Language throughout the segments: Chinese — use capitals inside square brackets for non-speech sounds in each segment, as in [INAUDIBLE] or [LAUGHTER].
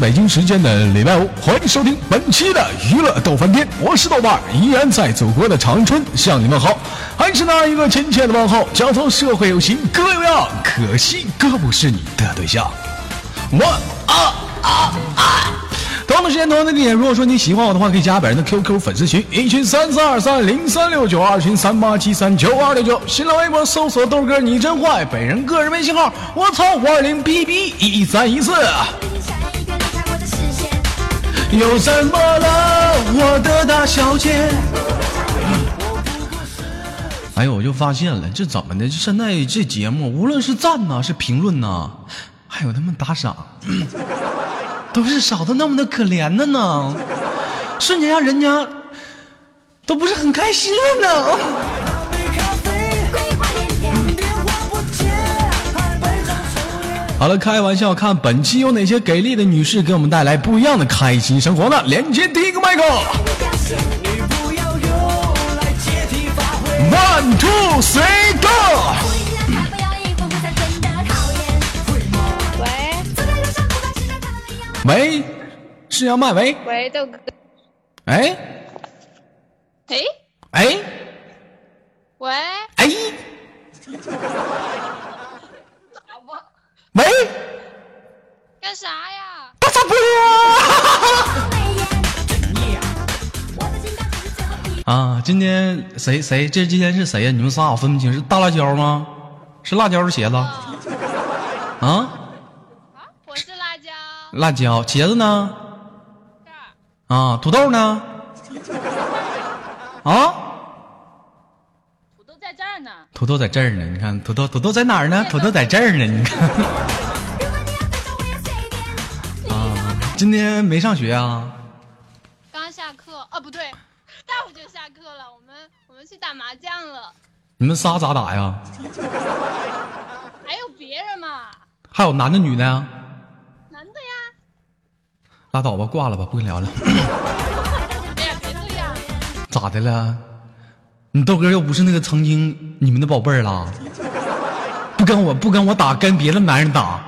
北京时间的礼拜五，欢迎收听本期的娱乐逗翻天，我是豆瓣，依然在祖国的长春向你们好，还是那一个亲切的问候，叫做社会有情哥有样，可惜哥不是你的对象。One 啊啊啊！同样的时间，同样的地点。如果说你喜欢我的话，可以加本人的 QQ 粉丝群，一群三四二三零三六九，二群三八七三九二六九。新浪微博搜索豆哥你真坏，本人个人微信号我操五二零 bb 一三一四。又怎么了，我的大小姐？哎呦，我就发现了，这怎么的？这现在这节目，无论是赞呐，是评论呐，还有他们打赏。都是少的那么的可怜的呢，瞬间让人家都不是很开心了呢。好了，开玩笑，看本期有哪些给力的女士给我们带来不一样的开心生活呢？连接第一个麦克，One two three go。喂，是要麦喂？喂，豆哥。哎，哎，哎，喂，哎，喂，干啥呀？大傻波。[LAUGHS] 啊，今天谁谁？这今天是谁呀？你们仨我分不清，是大辣椒吗？是辣椒是茄子？啊？我是辣椒辣椒，茄子呢？啊，土豆呢？[LAUGHS] 啊？土豆在这儿呢。你看，土豆土豆在哪儿呢？土豆在这儿呢，你看。[LAUGHS] 啊，今天没上学啊？刚下课，啊，不对，待会就下课了。我们我们去打麻将了。你们仨咋打呀？还有别人吗？还有男的女的呀？男的呀拉倒吧，挂了吧，不跟你聊了。[LAUGHS] 哎呀，别这样！咋的了？你豆哥又不是那个曾经你们的宝贝儿了，不跟我不跟我打，跟别的男人打。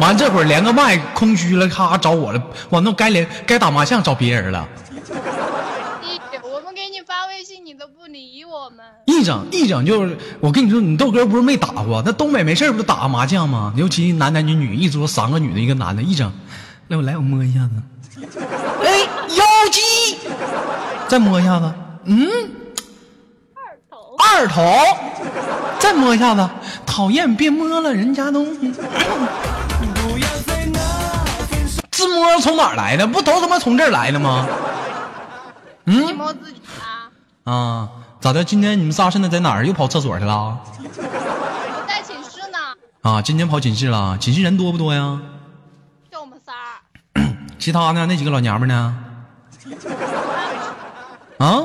完这会儿连个麦空虚了，咔找我了。完那该连该打麻将找别人了。我们给你发微信，你都不理我们。一整一整就是，我跟你说，你豆哥不是没打过？那东北没事不就打麻将吗？尤其男男女女一桌三个女的，一个男的，一整。来，我来，我摸一下子。哎，妖姬，再摸一下子。嗯，二头，再摸一下子。讨厌，别摸了，人家都。自摸从哪儿来的？不都他妈从这儿来的吗？嗯。摸自己啊。啊，咋的？今天你们仨现在在哪儿？又跑厕所去了？我在寝室呢。啊，今天跑寝室了。寝室人多不多呀？就我们仨 [COUGHS] 其他呢？那几个老娘们呢？[LAUGHS] 啊？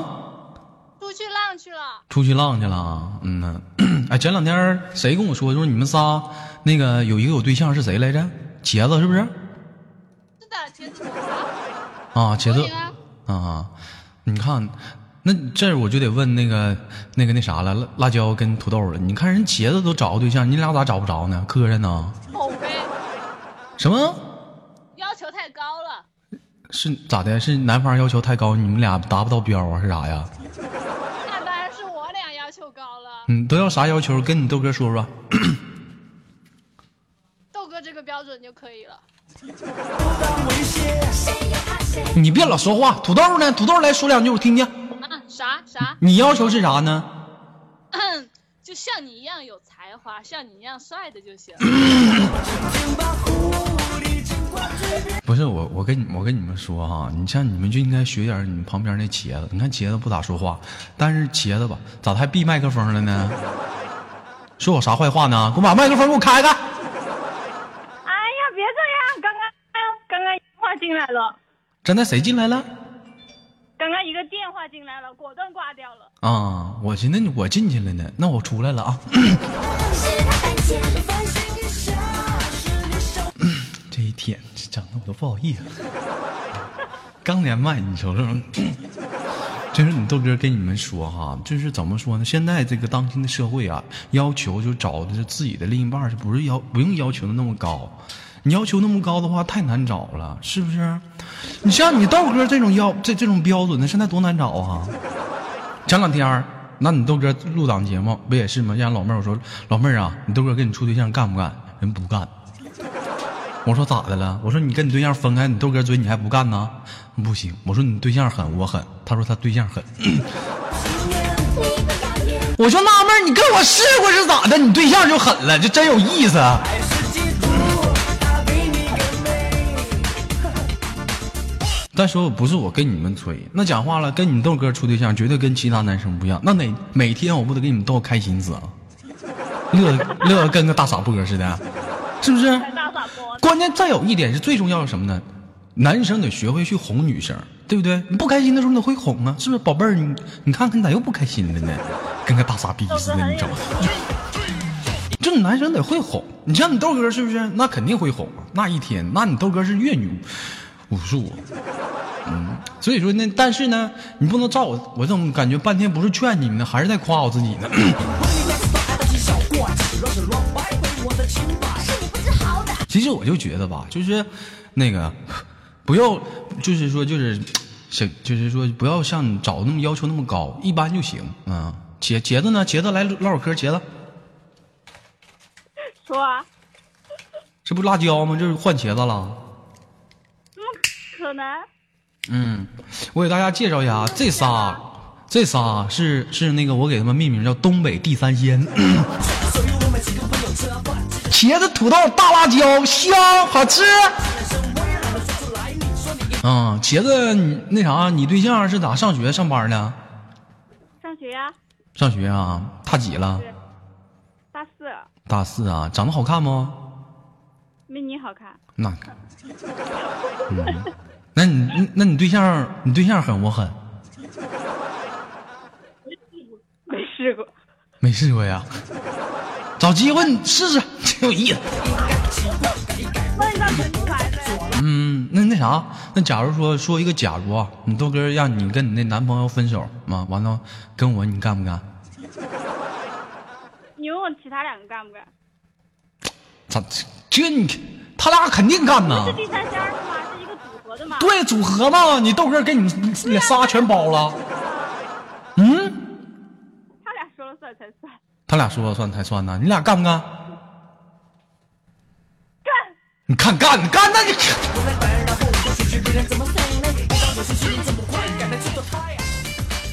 出去浪去了。嗯呐。[CLEARS THROAT] 哎，前两天谁跟我说，说你们仨那个有一个有对象是谁来着？茄子是不是？是的，茄子。啊，茄子。啊，你看，那这我就得问那个那个那啥了，辣椒跟土豆了。你看人茄子都找个对象，你俩咋找不着呢？磕碜呢？什么？是咋的？是男方要求太高，你们俩达不到标啊？是啥呀？那当然是我俩要求高了。嗯，都要啥要求？跟你豆哥说说。[CLEARS THROAT] 豆哥这个标准就可以了。你别老说话。土豆呢？土豆来说两句，我听听。啊？啥啥？你要求是啥呢？[CLEARS THROAT] 就像你一样有才华，像你一样帅的就行。[CLEARS THROAT] 不是我，我跟你我跟你们说哈，你像你们就应该学点你们旁边那茄子。你看茄子不咋说话，但是茄子吧，咋还闭麦克风了呢？说我啥坏话呢？给我把麦克风给我开开。哎呀，别这样！刚刚刚刚电话进来了。刚才谁进来了？刚刚一个电话进来了，果断挂掉了。啊，我寻思我进去了呢，那我出来了啊。天，这整的我都不好意思。刚连麦，你瞅瞅，[CLEARS THROAT] 就是你豆哥跟你们说哈，就是怎么说呢？现在这个当今的社会啊，要求就找的是自己的另一半，是不是要不用要求的那么高？你要求那么高的话，太难找了，是不是？你像你豆哥这种要这这种标准的，现在多难找啊！前两天，那你豆哥录档节目不也是吗？让老妹儿我说，老妹儿啊，你豆哥跟你处对象干不干？人不干。我说咋的了？我说你跟你对象分开，你豆哥追你还不干呢？不行。我说你对象狠，我狠。他说他对象狠。[COUGHS] 我就纳闷，你跟我试过是咋的？你对象就狠了，这真有意思。再说不是我跟你们吹，那讲话了，跟你豆哥处对象绝对跟其他男生不一样。那哪每天我不得给你们逗开心死啊？乐乐跟个大傻波似的，是不是？关键再有一点是最重要的什么呢？男生得学会去哄女生，对不对？你不开心的时候你得会哄啊，是不是？宝贝儿，你你看看你咋又不开心了呢？[LAUGHS] 跟个大傻逼似的，你知道吗？这男生得会哄，你像你豆哥是不是？那肯定会哄啊！那一天，那你豆哥是阅女无数，嗯，所以说呢，但是呢，你不能照我，我怎么感觉半天不是劝你们呢，还是在夸我自己呢？其实我就觉得吧，就是那个不要，就是说就是想，就是说不要像找那么要求那么高，一般就行啊。茄茄子呢？茄子来唠会嗑，茄子。说啊，这不辣椒吗？这是换茄子了。怎么可能？嗯，我给大家介绍一下，这仨，这仨是是那个我给他们命名叫东北地三鲜。茄子、土豆、大辣椒，香好吃。啊，茄子，你那啥，你对象是咋上学上班呢？上学呀。上学啊？他几了？大四。大四啊？长得好看吗？没你好看。那，嗯，那你那你对象，你对象狠不狠？没试过。没试过呀？找机会你试试，[LAUGHS] 挺有意思。嗯，那那啥，那假如说说一个假如啊，你豆哥让你跟你那男朋友分手嘛，完了跟我你干不干？你问问其他两个干不干？咋这你他俩肯定干呐？是第三仙是吗？是一个组合的吗？对，组合嘛，你豆哥给你你仨全包了。嗯？他俩说了算才算。他俩说了算才算呢，你俩干不干？干！你看干，干那你。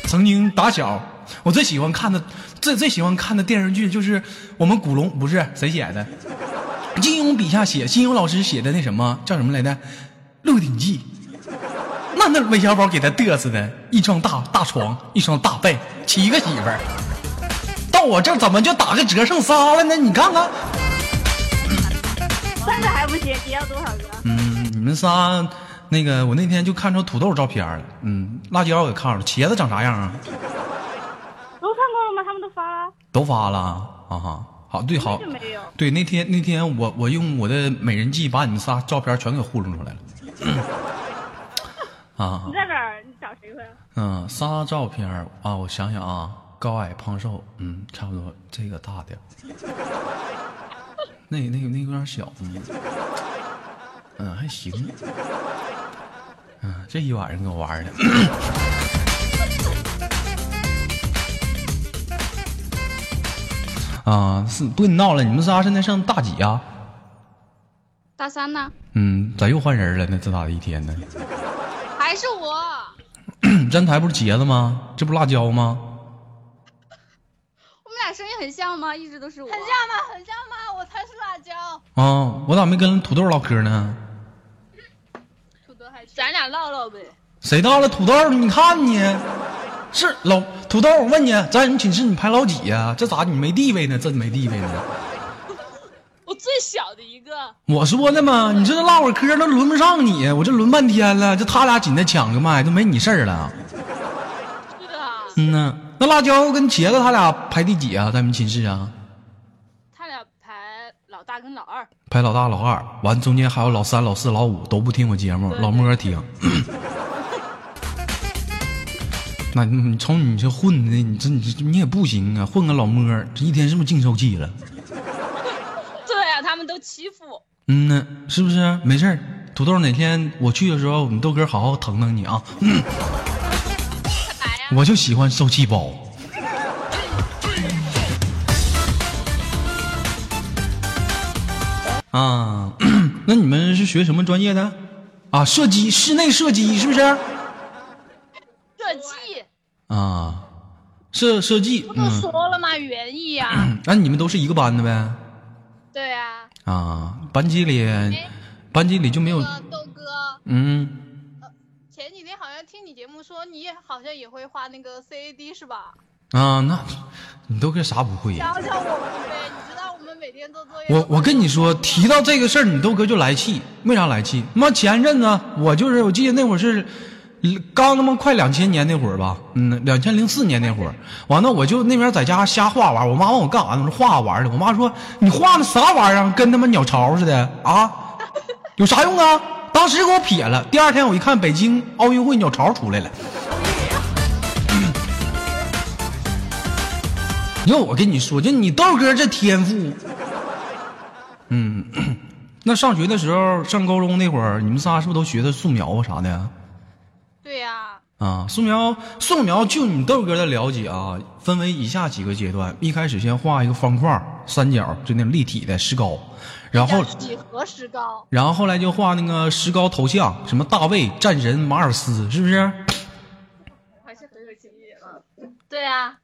曾经打小，我最喜欢看的，最最喜欢看的电视剧就是我们古龙，不是谁写的？金庸笔下写，金庸老师写的那什么叫什么来着？《鹿鼎记》。那那韦小宝给他嘚瑟的，一张大大床，一双大被，七个媳妇儿。到我这怎么就打个折剩仨了呢？你看看，三个还不行，你要多少个？嗯，你们仨，那个我那天就看着土豆照片了，嗯，辣椒我也看了，茄子长啥样啊？都看过了吗？他们都发了。都发了啊哈，好对好，对那天那天我我用我的美人计把你们仨照片全给糊弄出来了。[COUGHS] 啊！你在哪儿？你找谁回来？嗯，仨照片啊，我想想啊。高矮胖瘦，嗯，差不多。这个大点 [LAUGHS] 那那个那有点小，嗯，嗯，还行。嗯，这一晚上给我玩的。[COUGHS] 啊，是不跟你闹了？你们仨现在上大几啊？大三呢。嗯，咋又换人了？呢这咋的一天呢？还是我。[COUGHS] 站台不是茄子吗？这不辣椒吗？很像吗？一直都是我。很像吗？很像吗？我才是辣椒。啊，我咋没跟土豆唠嗑呢？土豆还咱俩唠唠呗。谁到了土豆？你看你，是老土豆。我问你，在你们寝室你排老几呀？这咋你没地位呢？这没地位呢？[LAUGHS] 我最小的一个。我说的嘛，你这唠会嗑都轮不上你，我这轮半天了，就他俩紧着抢个麦，都没你事儿了。是啊。嗯呐。那辣椒跟茄子他俩排第几啊？在你们寝室啊？他俩排老大跟老二。排老大老二，完中间还有老三老四老五都不听我节目，老莫听。[LAUGHS] 那你瞅你这混的，你这你这你也不行啊，混个老摸，这一天是不是净受气了？[LAUGHS] 对啊，他们都欺负我。嗯呢，是不是？没事儿，土豆哪天我去的时候，我们豆哥好好疼疼你啊！我就喜欢受气包。啊，[CLEARS THROAT] 那你们是学什么专业的？啊，射击，室内射击是不是？射击啊，设设计，不都嗯，说了吗？园艺呀。[CLEARS THROAT] 那、你们都是一个班的呗？对啊。啊，班级里，班级里就没有那，个豆哥，嗯，听你节目说你也好像也会画那个 CAD 是吧？啊，那你都跟啥不会呀、教教我们呗！你知道我们每天做作业。我我跟你说，提到这个事儿，你豆哥就来气，为啥来气？妈前阵子我就是，我记得那会儿是刚他妈快两千年那会儿吧，嗯，两千零四年那会儿，完了我就那边在家瞎画玩儿，我妈问我干啥呢？我说画玩儿的。我妈说你画的啥玩意儿啊？跟他妈鸟巢似的啊？有啥用啊？当时给我撇了。第二天我一看，北京奥运会鸟巢出来了。[COUGHS] 要我跟你说，就你豆哥这天赋，嗯，[COUGHS] 那上学的时候，上高中那会儿，你们仨是不是都学的素描啊啥的？对呀、啊，素描，素描，就你豆哥的了解啊，分为以下几个阶段。一开始先画一个方块、三角，就那种立体的石膏，然后几何石膏。然后后来就画那个石膏头像，什么大卫、战神、马尔斯，是不是？还是很有经验啊。对啊，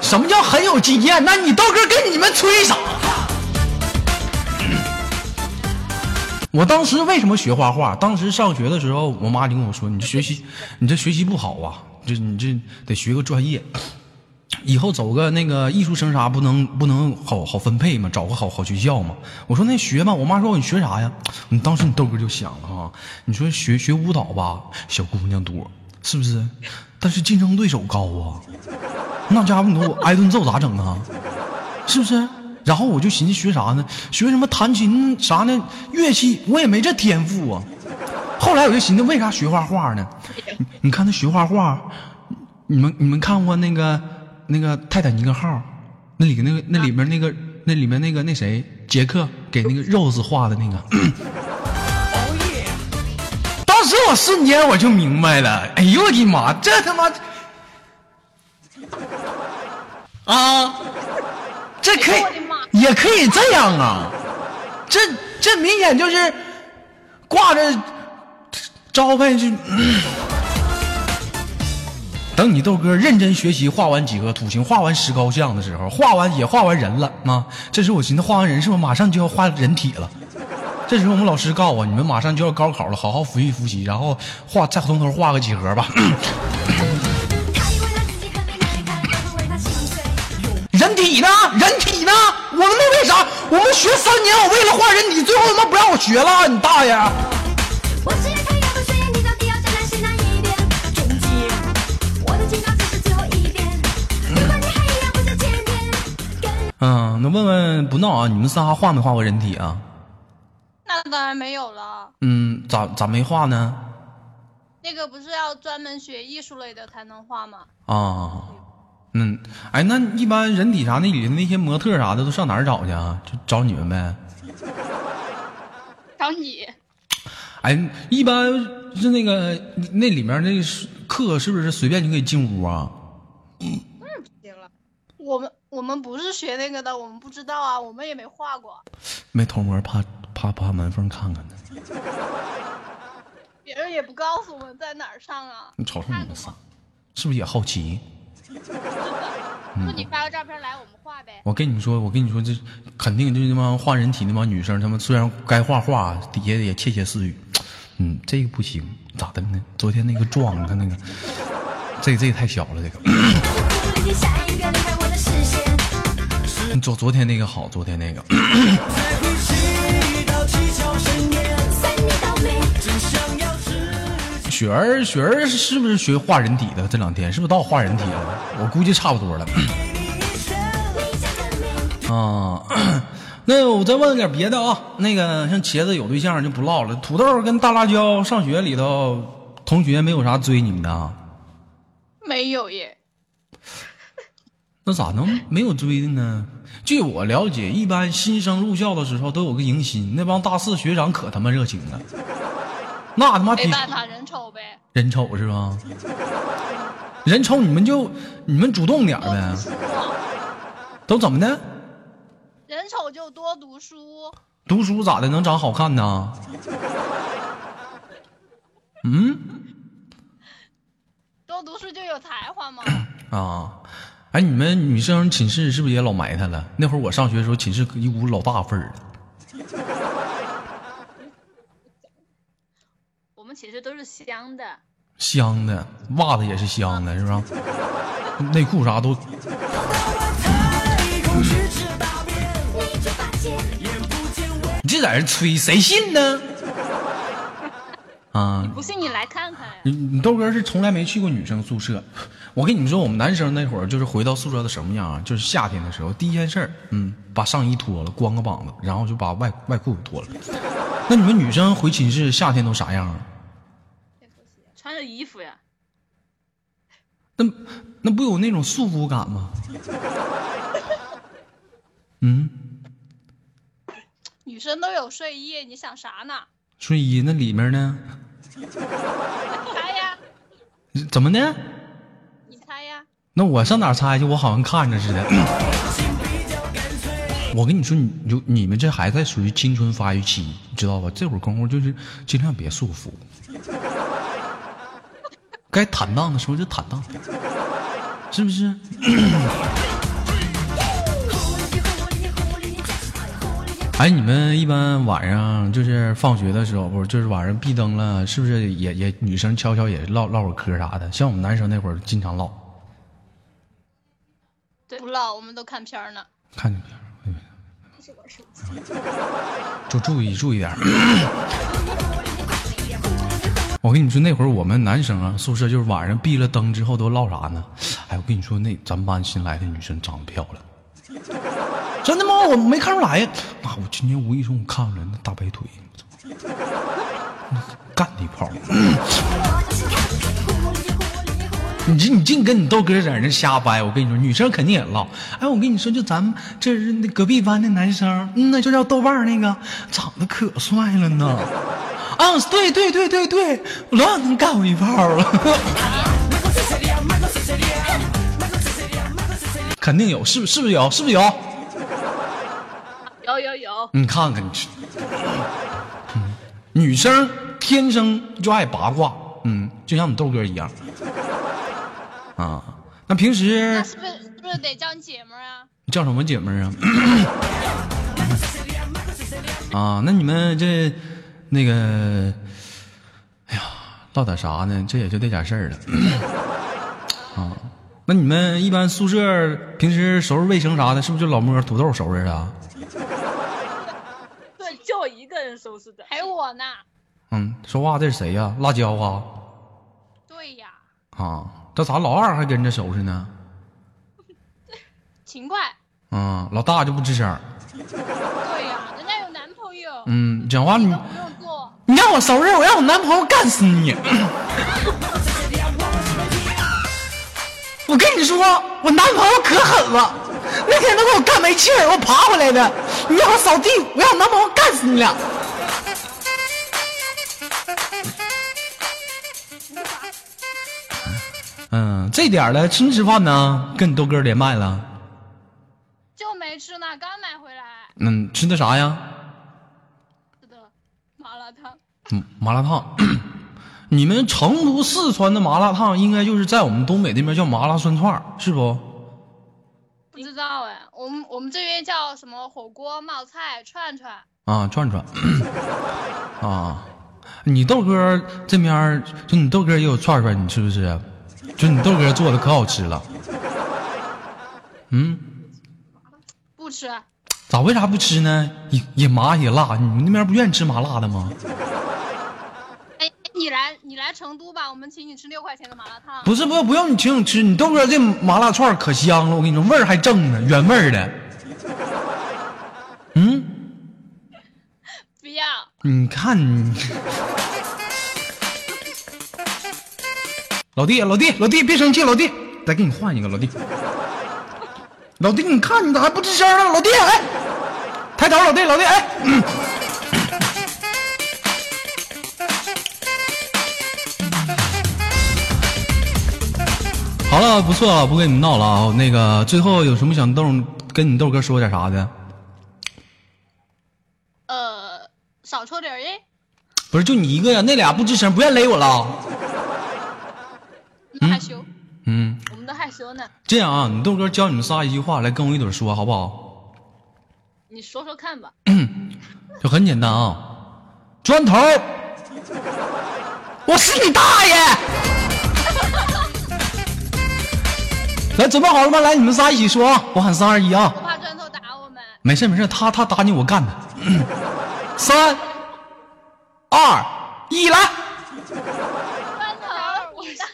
什么叫很有经验？那你豆哥跟你们吹啥？我当时为什么学画画？当时上学的时候，我妈就跟我说：“你这学习，你这学习不好啊，这你这得学个专业，以后走个那个艺术生啥不能不能好好分配嘛，找个好好学校嘛。”我说：“那学吧。”我妈说：“你学啥呀？”你当时你豆哥就想了啊，你说学学舞蹈吧，小姑娘多，是不是？但是竞争对手高啊。那家伙你说我挨顿揍咋整啊？是不是？然后我就寻思学啥呢？学什么弹琴啥呢？乐器我也没这天赋啊。后来我就寻思，为啥学画画呢？你你看他学画画，你们你们看过那个那个泰坦尼克号，那里那个那里面那个那里面那个那谁杰克给那个 Rose 画的那个。当时我瞬间我就明白了，哎呦我的妈，这他妈啊，这可以也可以这样啊，这这明显就是挂着招牌就。等你豆哥认真学习，画完几何图形，画完石膏像的时候，画完也画完人了啊！这时我寻思，画完人是不是马上就要画人体了？这时候我们老师告诉我，你们马上就要高考了，好好复习复习，然后画再从头画个几何吧。人体呢？人体呢？我他妈为啥？我们学三年，我为了画人体，最后他妈不让我学了，你大爷！嗯，那问问不闹啊，你们仨画没画过人体啊？那当然没有了。嗯，咋咋没画呢？那个不是要专门学艺术类的才能画吗？啊，嗯，哎，那一般人体啥那里的那些模特啥的都上哪儿找去啊？就找你们呗。找你。哎，一般是那个那里面那是课是不是随便就可以进屋啊？当然不行了，我们我们不是学那个的，我们不知道啊，我们也没画过，没偷摸怕怕怕门缝看看呢。别人也不告诉我们在哪儿上啊。你瞅瞅你们仨，是不是也好奇？[LAUGHS] 说你发个照片来，我们画呗。我跟你们说，我跟你说，这肯定就是那帮画人体那帮女生，她们虽然该画画，底下也窃窃私语。嗯，这个不行，咋的呢？昨天那个妆，他那个，这这个太小了，这个。昨昨天那个好，昨天那个。雪儿，雪儿是不是学画人体的？这两天是不是到画人体了？我估计差不多了。啊，[CLEARS THROAT] 那我再问点别的啊。那个像茄子有对象就不唠了。土豆跟大辣椒上学里头，同学没有啥追你们的没有耶。那咋能没有追的呢？据我了解，一般新生入校的时候都有个迎新，那帮大四学长可他妈热情了，那他妈没办法，人丑呗。人丑是吧？人丑你们就你们主动点呗，都怎么的？人丑就多读书，读书咋的能长好看呢？嗯多读书就有才华吗。啊，哎，你们女生寝室是不是也老埋汰了？那会儿我上学的时候，寝室一股老大份儿的。我们寝室都是香的，香的，袜子也是香的，是不是？内裤啥都，你就在这吹，谁信呢？啊，不信你来看看呀。你你豆哥是从来没去过女生宿舍。我跟你们说，我们男生那会儿就是回到宿舍的什么样啊？就是夏天的时候，第一件事儿，嗯，把上衣脱了，光个膀子，然后就把外外裤脱了。那你们女生回寝室夏天都啥样啊？穿着衣服呀，那那不有那种束缚感吗？[LAUGHS] 嗯，女生都有睡衣，你想啥呢？睡衣那里面呢？[LAUGHS] 怎么的？那我上哪猜去？我好像看着似的。[CLEARS THROAT] 我跟你说，你就你们这还在属于青春发育期，你知道吧？这会儿功夫就是尽量别束缚，该坦荡的时候就坦荡，是不是？[CLEARS THROAT] 哎，你们一般晚上就是放学的时候，不是就是晚上闭灯了，是不是也也女生悄悄也唠唠会嗑啥的？像我们男生那会儿经常唠，对，不唠，我们都看片儿呢。看见没有？就 [LAUGHS] 注意注意点儿。[COUGHS] 我跟你说，那会儿我们男生啊，宿舍就是晚上闭了灯之后都唠啥呢？哎，我跟你说，那咱们班新来的女生长得漂亮，真的吗？我没看出来呀。妈，我今天无意中我看出来那大白腿，[LAUGHS] 干的一炮！[COUGHS] [LAUGHS] 你这你净跟你豆哥在那瞎掰，我跟你说，女生肯定也唠。哎，我跟你说，就咱们这是那隔壁班的男生，嗯，那就叫豆瓣儿那个，长得可帅了呢。啊，对对对对对，老想能干我一炮了。[LAUGHS] 肯定有，是不是不是有？是不是有？有有有，你看看你这，嗯女生天生就爱八卦，嗯，就像你豆哥一样。啊，那平时那是不是是不是得叫你姐们儿啊？你叫什么姐们儿啊？[COUGHS] 啊，那你们这那个，哎呀，唠点啥呢？这也就这点事儿了。[COUGHS] 啊，那你们一般宿舍平时收拾卫生啥的，是不是就老摸土豆收拾的？[LAUGHS] 对，就我一个人收拾的。还有我呢。嗯，说话这是谁呀？辣椒啊？对呀，啊，这咋老二还跟着收拾呢？勤快。啊，老大就不吱声。对呀，人家有男朋友，嗯，讲话你。你让我收拾，我让我男朋友干死你！我跟你说，我男朋友可狠了，那天他给我干没气儿，我爬回来的。你让我扫地，我让我男朋友干死你俩！嗯，这点了，吃没吃饭呢？跟你豆哥连麦了。就没吃呢，刚买回来。嗯，吃的啥呀？吃的，麻辣烫。嗯，麻辣烫。[COUGHS] 你们成都、四川的麻辣烫，应该就是在我们东北那边叫麻辣涮串，是不？不知道哎，我们我们这边叫什么火锅、冒菜、串串。啊，串串。[COUGHS] 啊，你豆哥这边就你豆哥也有串串，你吃不吃？就你豆哥做的可好吃了。嗯，不吃，咋为啥不吃呢？也也麻也辣，你们那边不愿意吃麻辣的吗？哎，你来你来成都吧，我们请你吃六块钱的麻辣烫。不是，不不用你请我吃，你豆哥这麻辣串儿可香了，我跟你说，味儿还正呢，原味儿的。嗯，[LAUGHS] 不要，你看你，老弟，老弟，老弟，别生气，老弟，再给你换一个，老弟。老弟，你看你咋还不吱声呢？老弟，哎，抬头，老弟，老弟，哎，嗯好了，不错了，不跟你们闹了啊。那个，最后有什么想豆跟你豆哥说点啥的？呃，少抽点儿烟。不是，就你一个呀？那俩不吱声，不愿勒我了。害羞，嗯，我们都害羞呢。这样啊，你豆哥教你们仨一句话，来跟我一嘴说，好不好？你说说看吧。[COUGHS] 就很简单啊，砖头，[LAUGHS] 我是你大爷！[LAUGHS] 来，准备好了吗？来，你们仨一起说啊！我喊三二一啊！我怕砖头打我们。没事没事，他他打你，我干他。[COUGHS] 三二一，来砖头，你大。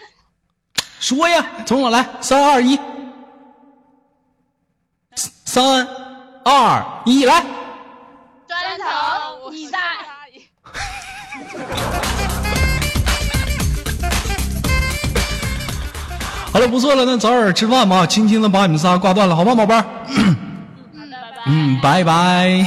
说呀，从我来，三二一，三二一，来。砖头，你在。[LAUGHS] 好了，不错了，那早点吃饭吧，轻轻的把你们仨挂断了，好吗，宝贝儿？嗯，拜拜。嗯，拜拜。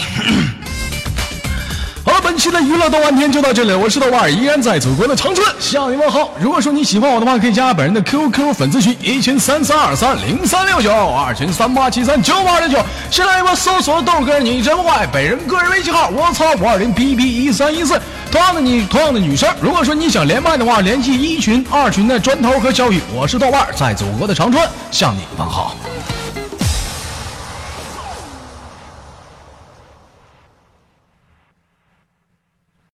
娱乐逗玩天就到这里，我是豆瓣，依然在祖国的长春向你问好。如果说你喜欢我的话，可以加本人的 QQ 粉丝群一群三三二三零三六九，二群三八七三九八零九，新浪微博搜索豆哥你真坏，本人个人微信号我操五二零 B B 一三一四。同样的你，同样的女生，如果说你想连麦的话，联系一群、二群的砖头和小雨，我是豆瓣，在祖国的长春向你问好。「